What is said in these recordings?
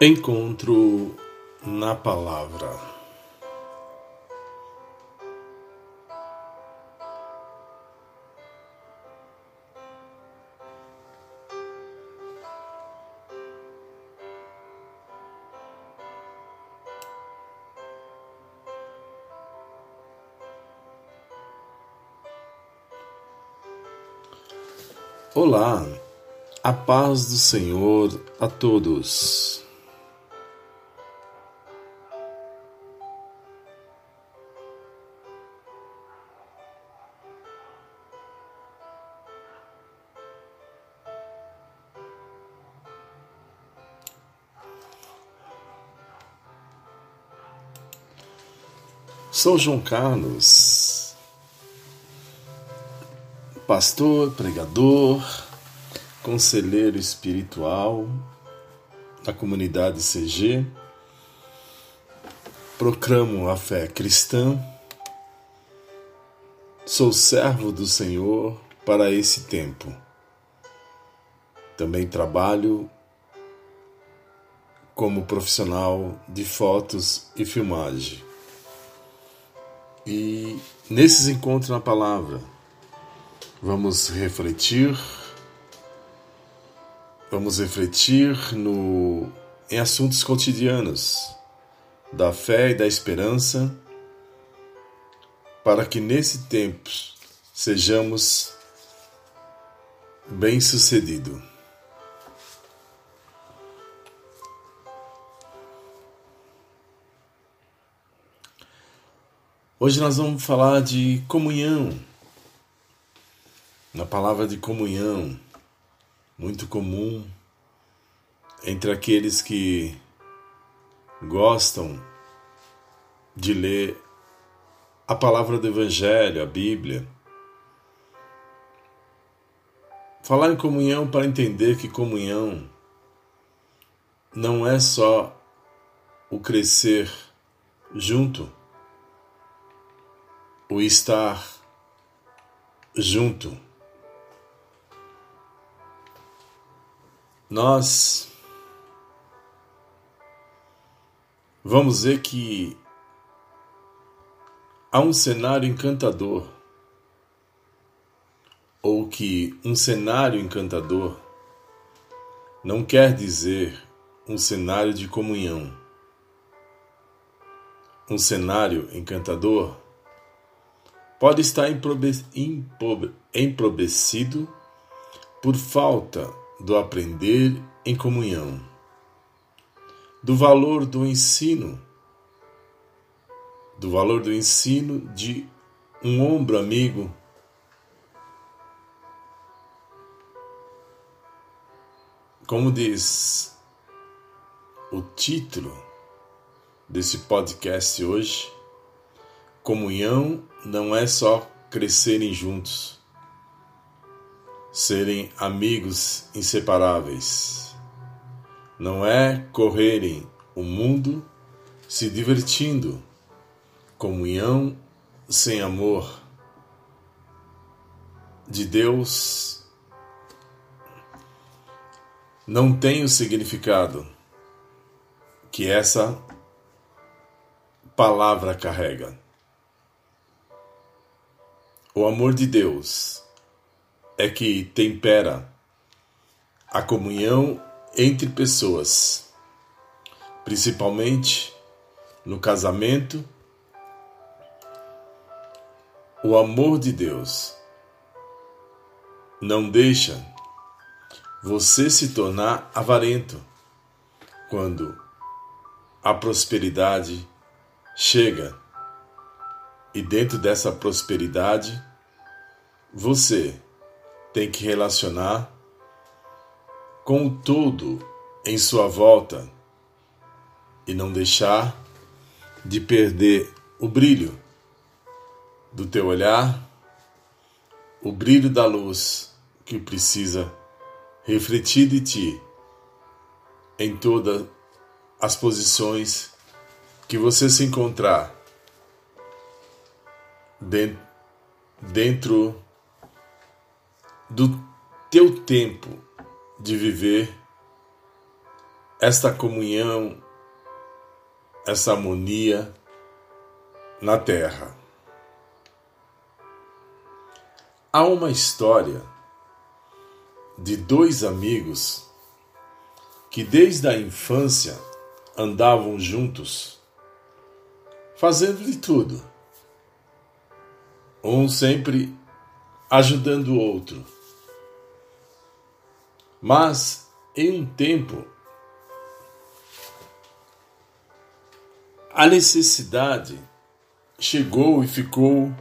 Encontro na palavra. Olá, a paz do Senhor a todos. Sou João Carlos pastor, pregador, conselheiro espiritual da comunidade CG. Proclamo a fé cristã. Sou servo do Senhor para esse tempo. Também trabalho como profissional de fotos e filmagem. E nesses encontros na palavra, Vamos refletir. Vamos refletir no, em assuntos cotidianos da fé e da esperança, para que nesse tempo sejamos bem-sucedidos. Hoje nós vamos falar de comunhão na palavra de comunhão, muito comum entre aqueles que gostam de ler a palavra do Evangelho, a Bíblia. Falar em comunhão para entender que comunhão não é só o crescer junto, o estar junto. nós vamos ver que há um cenário encantador, ou que um cenário encantador não quer dizer um cenário de comunhão. Um cenário encantador pode estar empobrecido por falta do aprender em comunhão, do valor do ensino, do valor do ensino de um ombro amigo. Como diz o título desse podcast hoje, comunhão não é só crescerem juntos serem amigos inseparáveis. Não é correrem o mundo se divertindo, comunhão sem amor de Deus não tem o significado que essa palavra carrega. O amor de Deus é que tempera a comunhão entre pessoas, principalmente no casamento. O amor de Deus não deixa você se tornar avarento quando a prosperidade chega e dentro dessa prosperidade você tem que relacionar com o todo em sua volta e não deixar de perder o brilho do teu olhar, o brilho da luz que precisa refletir de ti em todas as posições que você se encontrar dentro do teu tempo de viver esta comunhão, essa harmonia na terra. Há uma história de dois amigos que desde a infância andavam juntos, fazendo de tudo, um sempre ajudando o outro. Mas em um tempo a necessidade chegou e ficou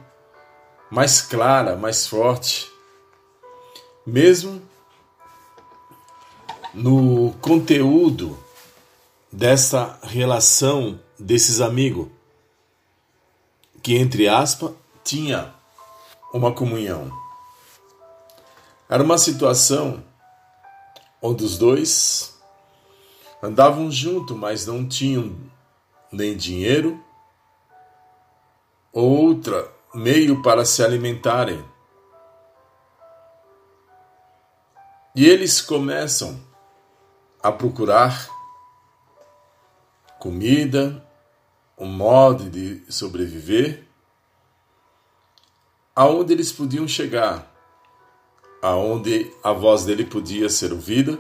mais clara, mais forte, mesmo no conteúdo dessa relação desses amigos, que entre aspas tinha uma comunhão. Era uma situação onde os dois andavam juntos, mas não tinham nem dinheiro, outra meio para se alimentarem. E eles começam a procurar comida, um modo de sobreviver, aonde eles podiam chegar, aonde a voz dele podia ser ouvida.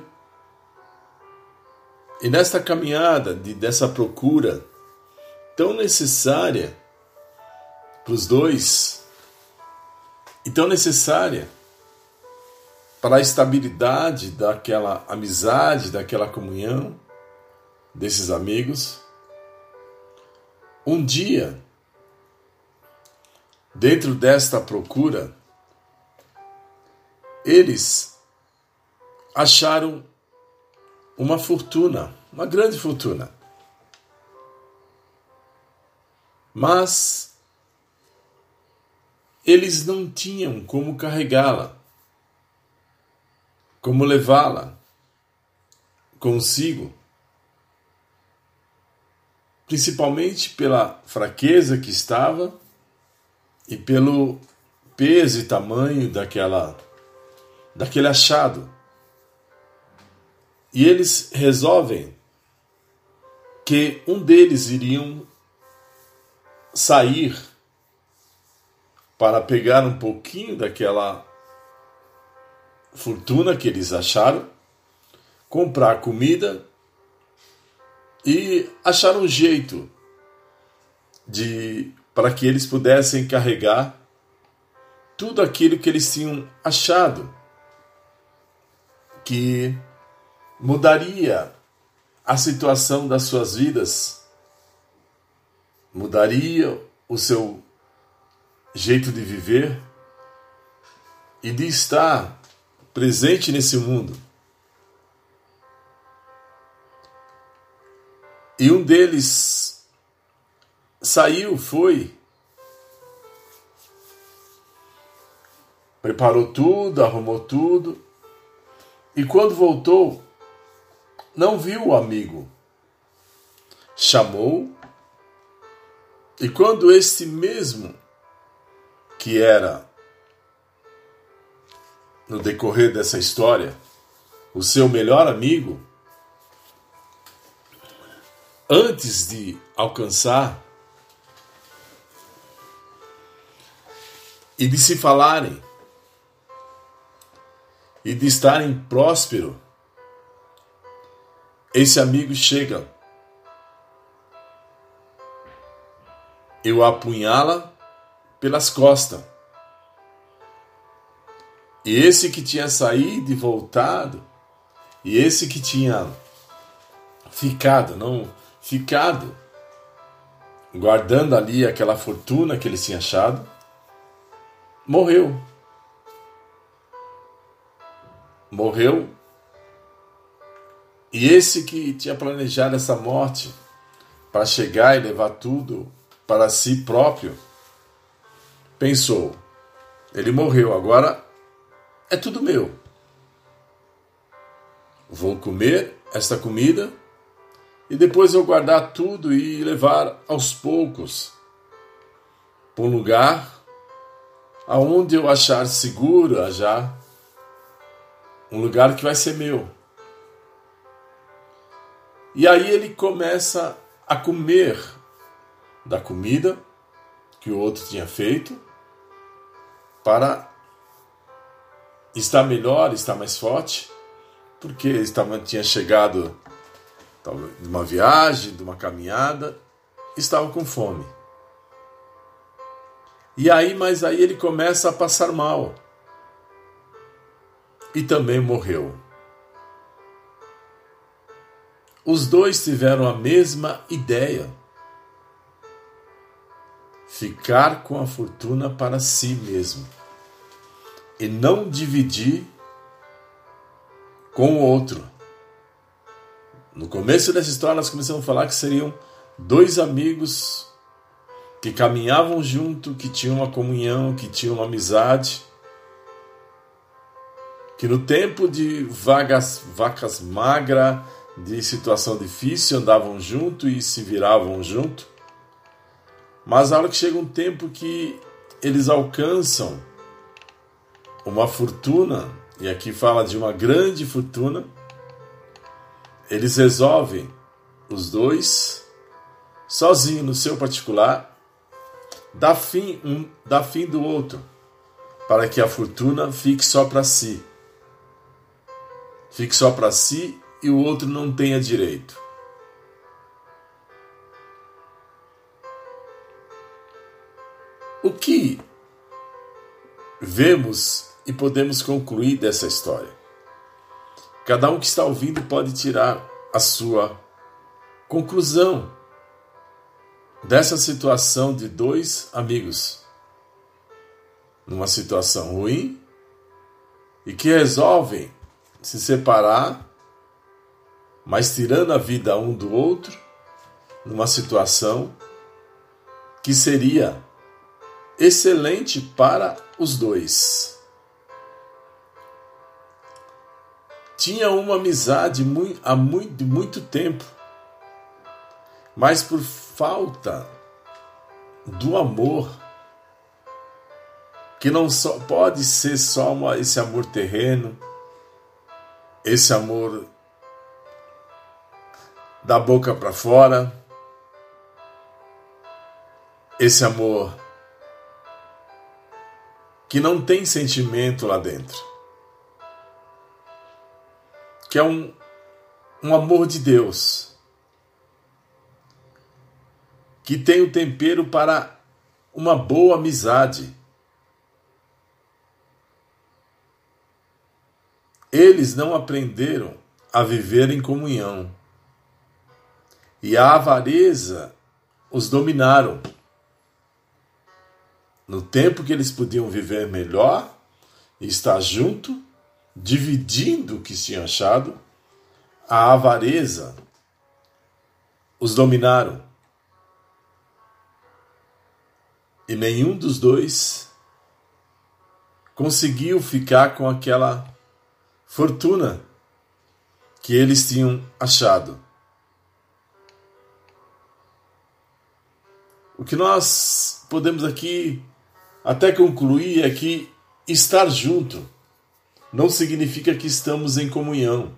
E nesta caminhada de, dessa procura tão necessária para os dois e tão necessária para a estabilidade daquela amizade, daquela comunhão desses amigos. Um dia, dentro desta procura, eles acharam uma fortuna, uma grande fortuna. Mas eles não tinham como carregá-la, como levá-la consigo, principalmente pela fraqueza que estava e pelo peso e tamanho daquela daquele achado. E eles resolvem que um deles iriam sair para pegar um pouquinho daquela fortuna que eles acharam, comprar comida e achar um jeito de para que eles pudessem carregar tudo aquilo que eles tinham achado que mudaria a situação das suas vidas, mudaria o seu jeito de viver e de estar presente nesse mundo. E um deles saiu, foi, preparou tudo, arrumou tudo, e quando voltou, não viu o amigo. Chamou, e quando este mesmo que era, no decorrer dessa história, o seu melhor amigo, antes de alcançar e de se falarem e de estarem próspero, esse amigo chega e o apunhala pelas costas. E esse que tinha saído e voltado, e esse que tinha ficado, não ficado, guardando ali aquela fortuna que ele tinha achado, morreu. Morreu. E esse que tinha planejado essa morte para chegar e levar tudo para si próprio, pensou: ele morreu, agora é tudo meu. Vou comer esta comida e depois eu guardar tudo e levar aos poucos para um lugar aonde eu achar seguro já um lugar que vai ser meu. E aí ele começa a comer da comida que o outro tinha feito para estar melhor, estar mais forte, porque estava, tinha chegado de uma viagem, de uma caminhada, estava com fome. E aí, mas aí ele começa a passar mal. E também morreu. Os dois tiveram a mesma ideia: ficar com a fortuna para si mesmo e não dividir com o outro. No começo dessa história, nós começamos a falar que seriam dois amigos que caminhavam junto, que tinham uma comunhão, que tinham uma amizade, que no tempo de vagas, vacas magras, de situação difícil, andavam junto e se viravam junto. Mas a hora que chega um tempo que eles alcançam uma fortuna, e aqui fala de uma grande fortuna, eles resolvem, os dois, sozinhos no seu particular, dá fim um dá fim do outro, para que a fortuna fique só para si. Fique só para si e o outro não tenha direito. O que vemos e podemos concluir dessa história? Cada um que está ouvindo pode tirar a sua conclusão dessa situação de dois amigos numa situação ruim e que resolvem se separar, mas tirando a vida um do outro numa situação que seria excelente para os dois. Tinha uma amizade há muito, muito tempo mas por falta do amor, que não só pode ser só uma, esse amor terreno, esse amor da boca para fora, esse amor que não tem sentimento lá dentro, que é um, um amor de Deus que tem o tempero para uma boa amizade. Eles não aprenderam a viver em comunhão. E a avareza os dominaram. No tempo que eles podiam viver melhor estar junto, dividindo o que tinham achado, a avareza os dominaram. E nenhum dos dois conseguiu ficar com aquela fortuna que eles tinham achado. O que nós podemos aqui até concluir é que estar junto não significa que estamos em comunhão.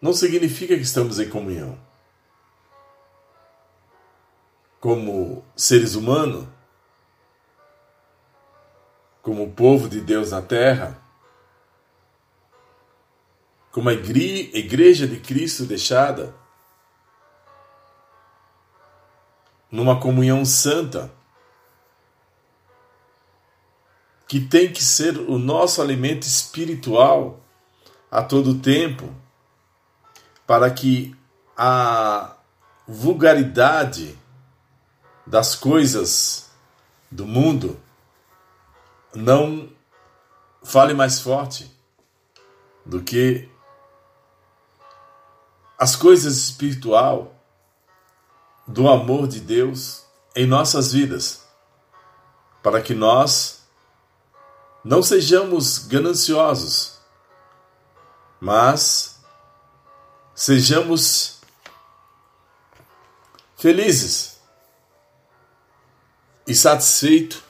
Não significa que estamos em comunhão como seres humanos, como povo de Deus na terra, como a igreja de Cristo deixada, numa comunhão santa, que tem que ser o nosso alimento espiritual a todo tempo, para que a vulgaridade das coisas do mundo não fale mais forte do que as coisas espiritual do amor de Deus em nossas vidas, para que nós não sejamos gananciosos, mas sejamos felizes e satisfeito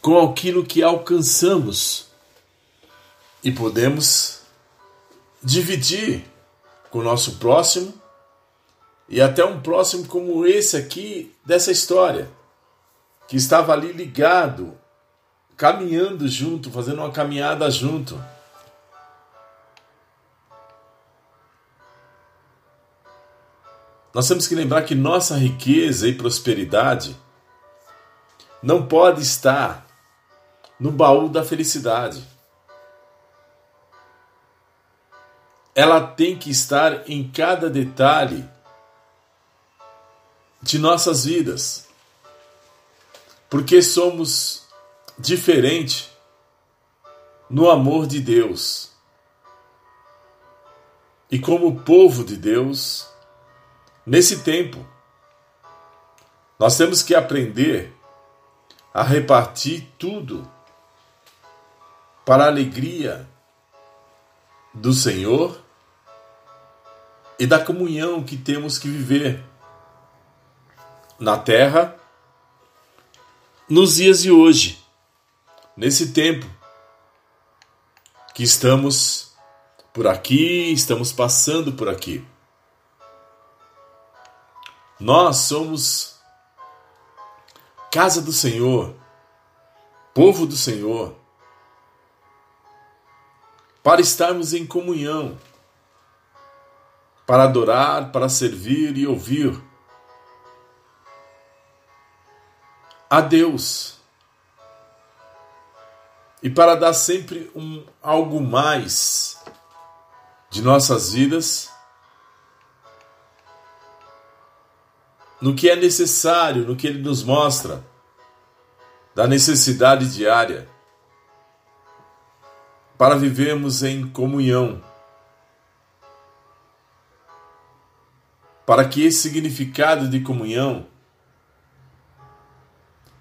com aquilo que alcançamos e podemos dividir com o nosso próximo e até um próximo como esse aqui dessa história, que estava ali ligado, caminhando junto, fazendo uma caminhada junto. Nós temos que lembrar que nossa riqueza e prosperidade não pode estar no baú da felicidade. Ela tem que estar em cada detalhe de nossas vidas. Porque somos diferentes no amor de Deus. E como povo de Deus, nesse tempo, nós temos que aprender a repartir tudo para a alegria do Senhor e da comunhão que temos que viver na terra nos dias de hoje, nesse tempo que estamos por aqui, estamos passando por aqui. Nós somos casa do Senhor, povo do Senhor, para estarmos em comunhão, para adorar, para servir e ouvir a Deus. E para dar sempre um algo mais de nossas vidas no que é necessário, no que ele nos mostra da necessidade diária para vivermos em comunhão. Para que esse significado de comunhão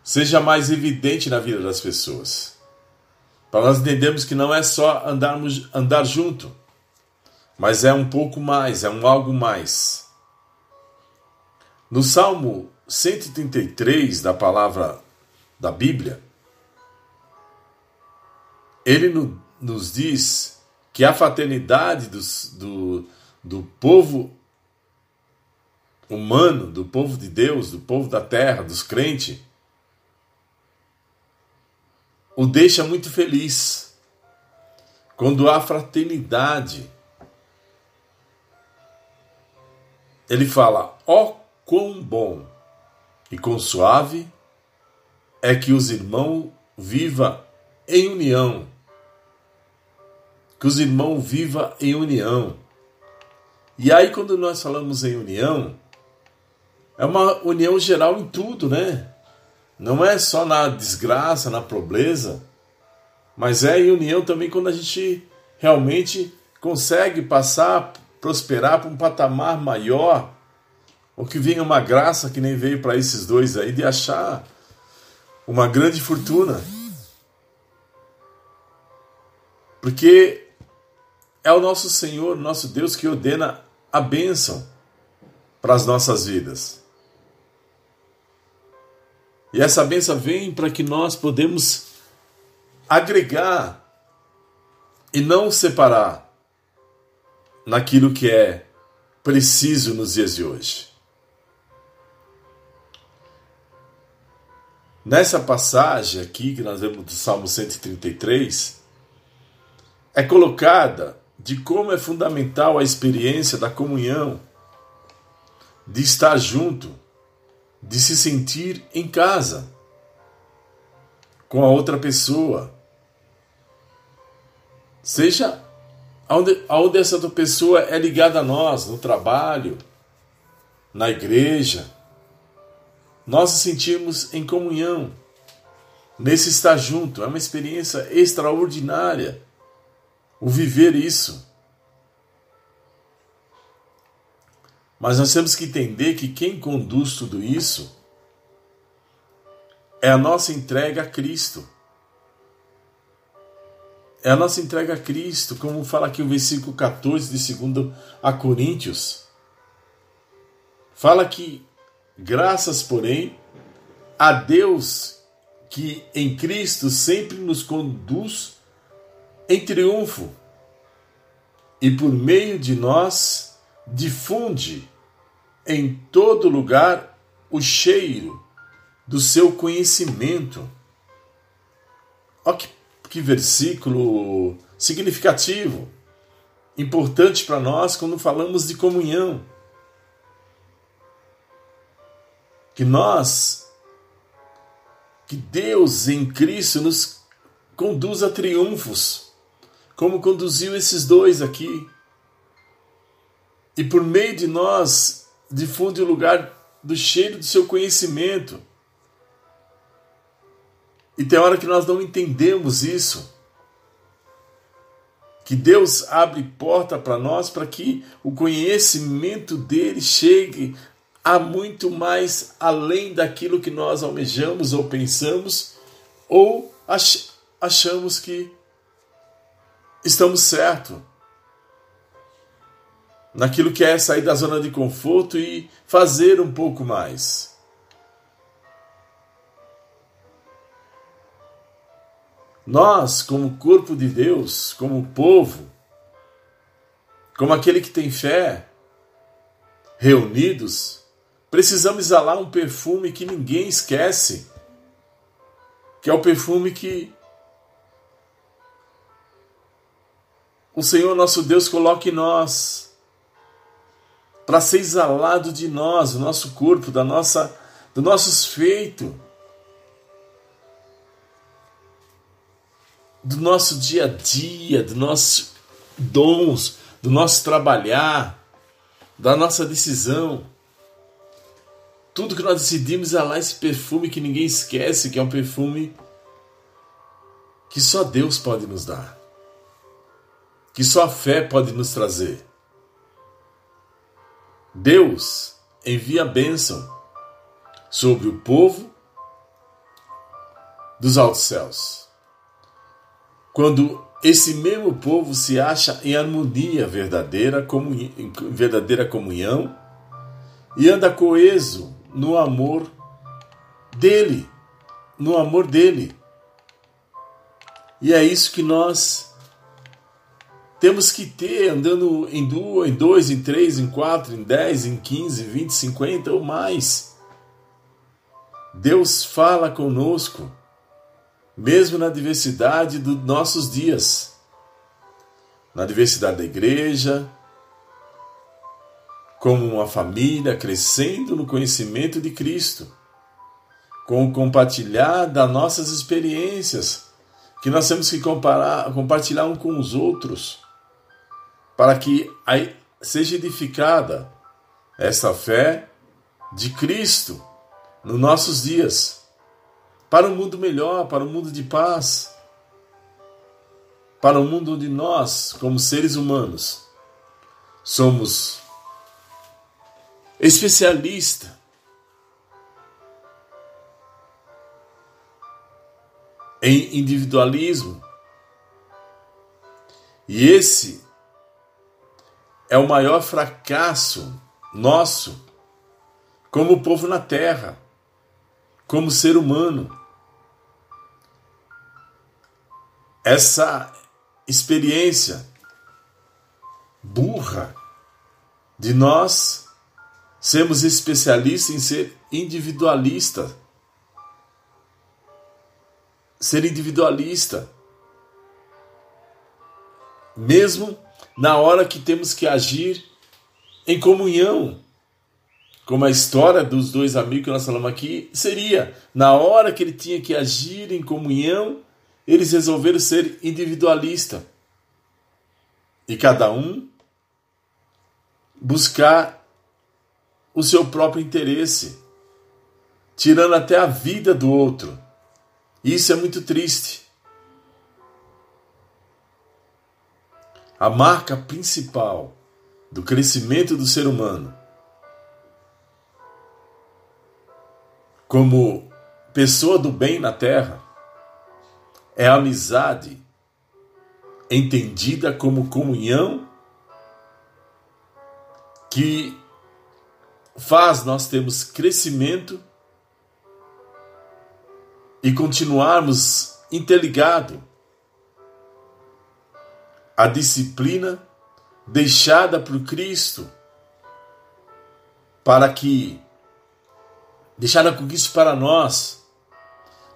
seja mais evidente na vida das pessoas. Para nós entendermos que não é só andarmos, andar junto, mas é um pouco mais, é um algo mais. No Salmo 133 da palavra da Bíblia, ele no, nos diz que a fraternidade dos, do, do povo humano, do povo de Deus, do povo da terra, dos crentes, o deixa muito feliz. Quando há fraternidade, ele fala: ó oh, quão bom e quão suave é que os irmãos vivam em união. Que os irmãos vivam em união. E aí, quando nós falamos em união, é uma união geral em tudo, né? Não é só na desgraça, na pobreza, mas é em união também quando a gente realmente consegue passar, prosperar para um patamar maior, ou que venha uma graça que nem veio para esses dois aí de achar uma grande fortuna. Porque é o nosso Senhor, nosso Deus que ordena a bênção para as nossas vidas. E essa benção vem para que nós podemos agregar e não separar naquilo que é preciso nos dias de hoje. Nessa passagem aqui que nós vemos do Salmo 133, é colocada de como é fundamental a experiência da comunhão, de estar junto de se sentir em casa com a outra pessoa. Seja aonde, essa outra pessoa é ligada a nós, no trabalho, na igreja. Nós nos sentimos em comunhão. Nesse estar junto é uma experiência extraordinária. O viver isso. Mas nós temos que entender que quem conduz tudo isso é a nossa entrega a Cristo. É a nossa entrega a Cristo, como fala aqui o versículo 14 de 2 a Coríntios. Fala que, graças, porém, a Deus que em Cristo sempre nos conduz em triunfo e por meio de nós difunde em todo lugar o cheiro do seu conhecimento. Olha que, que versículo significativo, importante para nós quando falamos de comunhão. Que nós, que Deus em Cristo nos conduz a triunfos, como conduziu esses dois aqui. E por meio de nós difunde o lugar do cheiro do seu conhecimento. E tem hora que nós não entendemos isso. Que Deus abre porta para nós para que o conhecimento dele chegue a muito mais além daquilo que nós almejamos ou pensamos ou achamos que estamos certo naquilo que é sair da zona de conforto e fazer um pouco mais. Nós, como corpo de Deus, como povo, como aquele que tem fé, reunidos, precisamos exalar um perfume que ninguém esquece, que é o perfume que o Senhor nosso Deus coloca em nós, para ser exalado de nós, do nosso corpo, da nossa, dos nossos feitos. do nosso dia a dia, do nossos dons, do nosso trabalhar, da nossa decisão. Tudo que nós decidimos é lá esse perfume que ninguém esquece, que é um perfume que só Deus pode nos dar, que só a fé pode nos trazer. Deus envia a bênção sobre o povo dos altos céus quando esse mesmo povo se acha em harmonia verdadeira, comunhão, verdadeira comunhão e anda coeso no amor dele, no amor dele. E é isso que nós temos que ter andando em duas, em dois, em três, em quatro, em dez, em quinze, vinte, cinquenta ou mais. Deus fala conosco mesmo na diversidade dos nossos dias, na diversidade da igreja, como uma família crescendo no conhecimento de Cristo, com o compartilhar das nossas experiências, que nós temos que comparar, compartilhar um com os outros, para que seja edificada essa fé de Cristo nos nossos dias para um mundo melhor, para um mundo de paz, para um mundo onde nós, como seres humanos, somos especialistas em individualismo. E esse é o maior fracasso nosso como povo na terra, como ser humano. essa experiência burra de nós sermos especialistas em ser individualista. Ser individualista. Mesmo na hora que temos que agir em comunhão. Como a história dos dois amigos que nós falamos aqui seria, na hora que ele tinha que agir em comunhão, eles resolveram ser individualista e cada um buscar o seu próprio interesse, tirando até a vida do outro. Isso é muito triste. A marca principal do crescimento do ser humano como pessoa do bem na terra é a amizade entendida como comunhão que faz nós termos crescimento e continuarmos interligados à disciplina deixada por Cristo para que deixaram com isso para nós,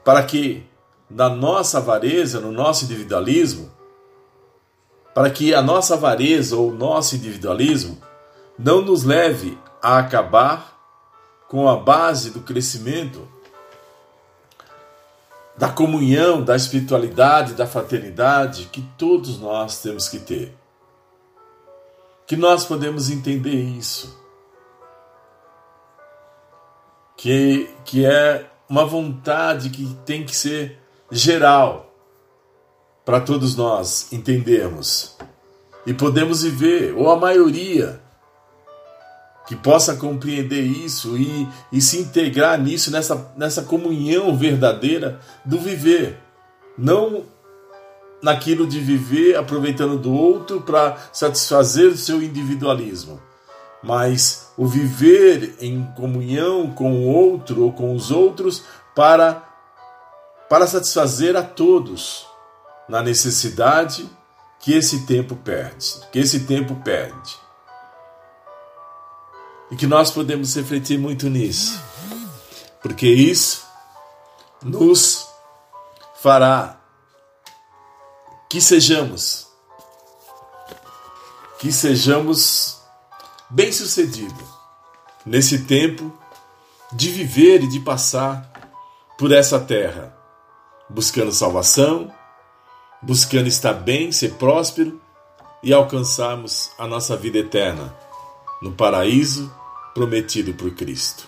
para que na nossa avareza, no nosso individualismo, para que a nossa avareza ou o nosso individualismo não nos leve a acabar com a base do crescimento, da comunhão, da espiritualidade, da fraternidade que todos nós temos que ter. Que nós podemos entender isso. Que, que é uma vontade que tem que ser geral para todos nós entendermos e podemos viver, ou a maioria, que possa compreender isso e, e se integrar nisso, nessa, nessa comunhão verdadeira do viver. Não naquilo de viver aproveitando do outro para satisfazer o seu individualismo, mas o viver em comunhão com o outro ou com os outros para para satisfazer a todos na necessidade que esse tempo perde, que esse tempo perde. E que nós podemos refletir muito nisso, porque isso nos fará que sejamos que sejamos bem-sucedidos nesse tempo de viver e de passar por essa terra, buscando salvação, buscando estar bem, ser próspero e alcançarmos a nossa vida eterna no paraíso prometido por Cristo.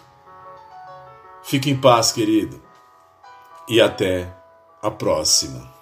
Fique em paz, querido, e até a próxima.